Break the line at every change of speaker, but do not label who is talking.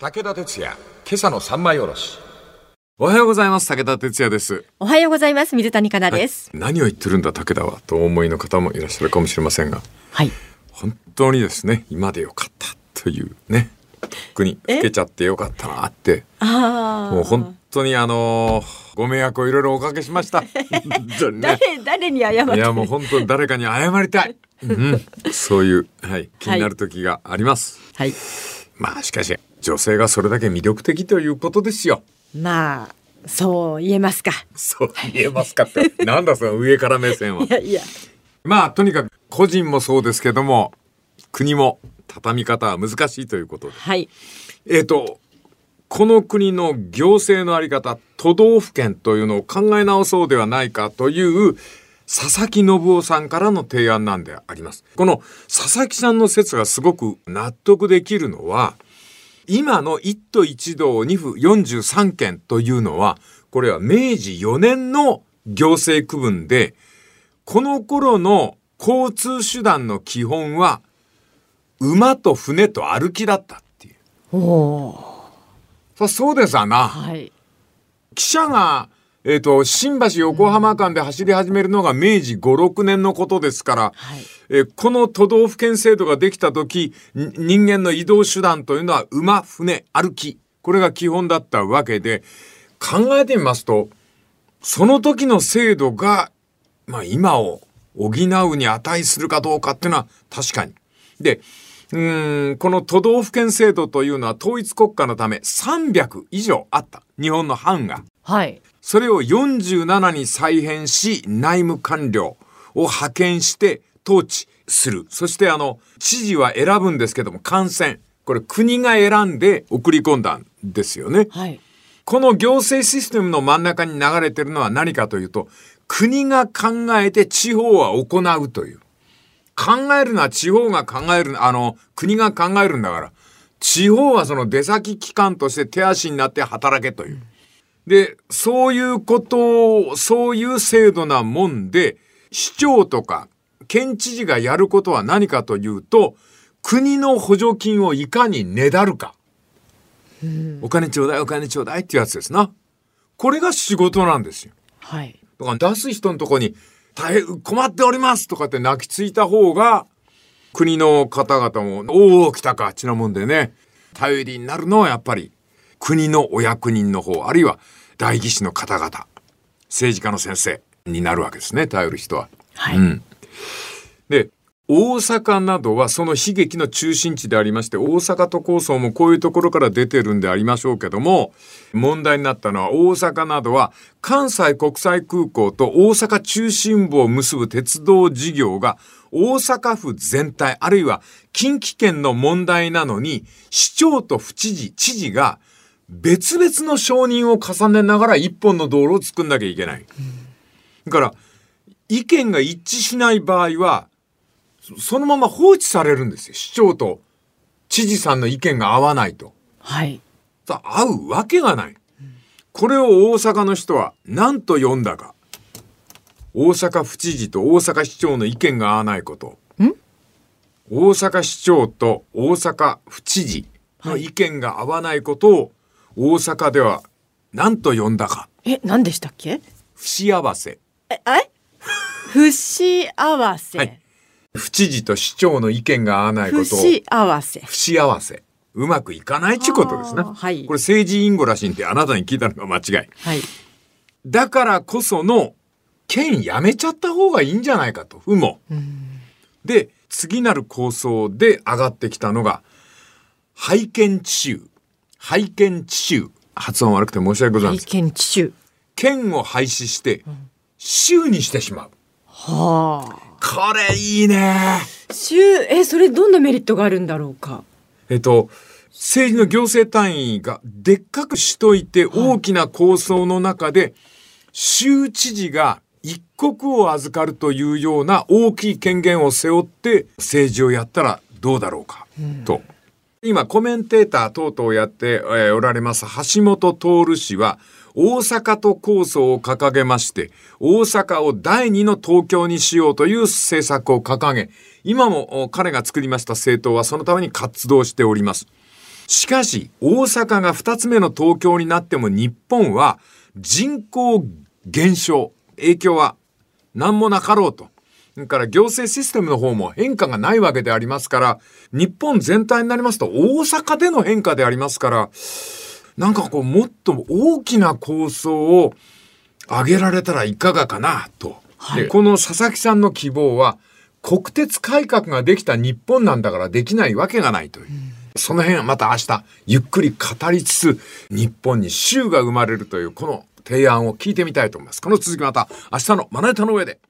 武田鉄矢、今朝の三枚おろし。
おはようございます。武田哲也です。
おはようございます。水谷香奈です。
何を言ってるんだ武田はとお思いの方もいらっしゃるかもしれませんが、
はい。
本当にですね、今でよかったというね、とっくに
え？
老けちゃってよかったなって、
ああ。
もう本当にあのーご迷惑をいろいろおかけしました。ね
誰、誰に謝って
いやもう本当に誰かに謝りたい。うん、そういう、はい、気になる時があります。
はい。
まあしかし女性がそれだけ魅力的ということですよ。
まあ、そう言えますか。
そう言えますかって。なんだその上から目線は。
いやいや。
まあとにかく個人もそうですけども国も畳み方は難しいということで
はい。
えっ、とこの国の行政のあり方都道府県というのを考え直そうではないかという佐々木信夫さんからの提案なんであります。この佐々木さんの説がすごく納得できるのは今の一都一道二府43県というのはこれは明治4年の行政区分でこの頃の交通手段の基本は馬と船と歩きだったっていう。
おお。
そそうですわな。
はい。
汽車が、えっ、と、新橋横浜間で走り始めるのが明治5、6年のことですから、
はい。
えーこの都道府県制度ができた時、に人間の移動手段というのは馬、船、歩き。これが基本だったわけで、考えてみますと、その時の制度が、まあ今を補うに値するかどうかっていうのは確かに。で、うーん、この都道府県制度というのは統一国家のため300以上あった。日本の藩が。
はい。
それを47に再編し、内務官僚を派遣して統治する。そしてあの、知事は選ぶんですけども、感染。これ国が選んで送り込んだんですよね。
はい。
この行政システムの真ん中に流れてるのは何かというと、国が考えて地方は行うという。考えるのは地方が考える、あの、国が考えるんだから、地方はその出先機関として手足になって働けという。で、そういうことを、そういう制度なもんで、市長とか県知事がやることは何かというと、国の補助金をいかにねだるか。お金ちょうだいお金ちょうだいっていうやつですな。これが仕事なんですよ。
はい。
だから出す人のとこに大変困っておりますとかって泣きついた方が国の方々もおお来たかあっちなもんでね頼りになるのはやっぱり国のお役人の方あるいは代議士の方々政治家の先生になるわけですね頼る人は。
はい。
うん、で大阪などはその悲劇の中心地でありまして大阪都構想もこういうところから出てるんでありましょうけども問題になったのは大阪などは関西国際空港と大阪中心部を結ぶ鉄道事業が大阪府全体あるいは近畿圏の問題なのに市長と府知事知事が別々の承認を重ねながら一本の道路を作んなきゃいけない。だから意見が一致しない場合はそそのまま放置されるんですよ市長と知事さんの意見が合わないと。
はい。
さ合うわけがない。これを大阪の人は何と呼んだか。大阪府知事と大阪市長の意見が合わないこと。大阪市長と大阪府知事の意見が合わないことを大阪では何と呼んだか。
え、何でしたっけ？
不幸せ。
え、不幸 せ。
はい府知事と市長の意見が合わないこ
不
とを
幸せ。
不幸せ。うまくいかないっちことですね。
はい
これ政治インゴらしいんであなたに聞いたのが間違い。
はい。
だからこその県やめちゃった方がいいんじゃないかと。府も。で、次なる構想で上がってきたのが、拝見地州。拝見地州。発音悪くて申し訳ございま
意
せん。
見地州。
県を廃止して、州にしてしまう。
はあ。
これいいね。
州、え、それどんなメリットがあるんだろうか？
えっと、政治の行政単位がでっかくしといて大きな構想の中で、州知事が一国を預かるというような大きい権限を背負って政治をやったらどうだろうか、と。今コメンテーター等々やって、おられます橋本徹氏は大阪都構想を掲げまして大阪を第二の東京にしようという政策を掲げ今も彼が作りました政党はそのために活動しております。しかし、大阪が2つ目の東京になっても日本は人口減少、影響は何もなかろうと。それから行政システムの方も変化がないわけでありますから、日本全体になりますと大阪での変化でありますから、なんかこうもっと大きな構想を挙げられたらいかがかなと。でこの佐々木さんの希望は国鉄改革ができた日本なんだからできないわけがないという。その辺はまた明日ゆっくり語りつつ日本に州が生まれるというこの提案を聞いてみたいと思います。この続きまた明日のまな板の上で。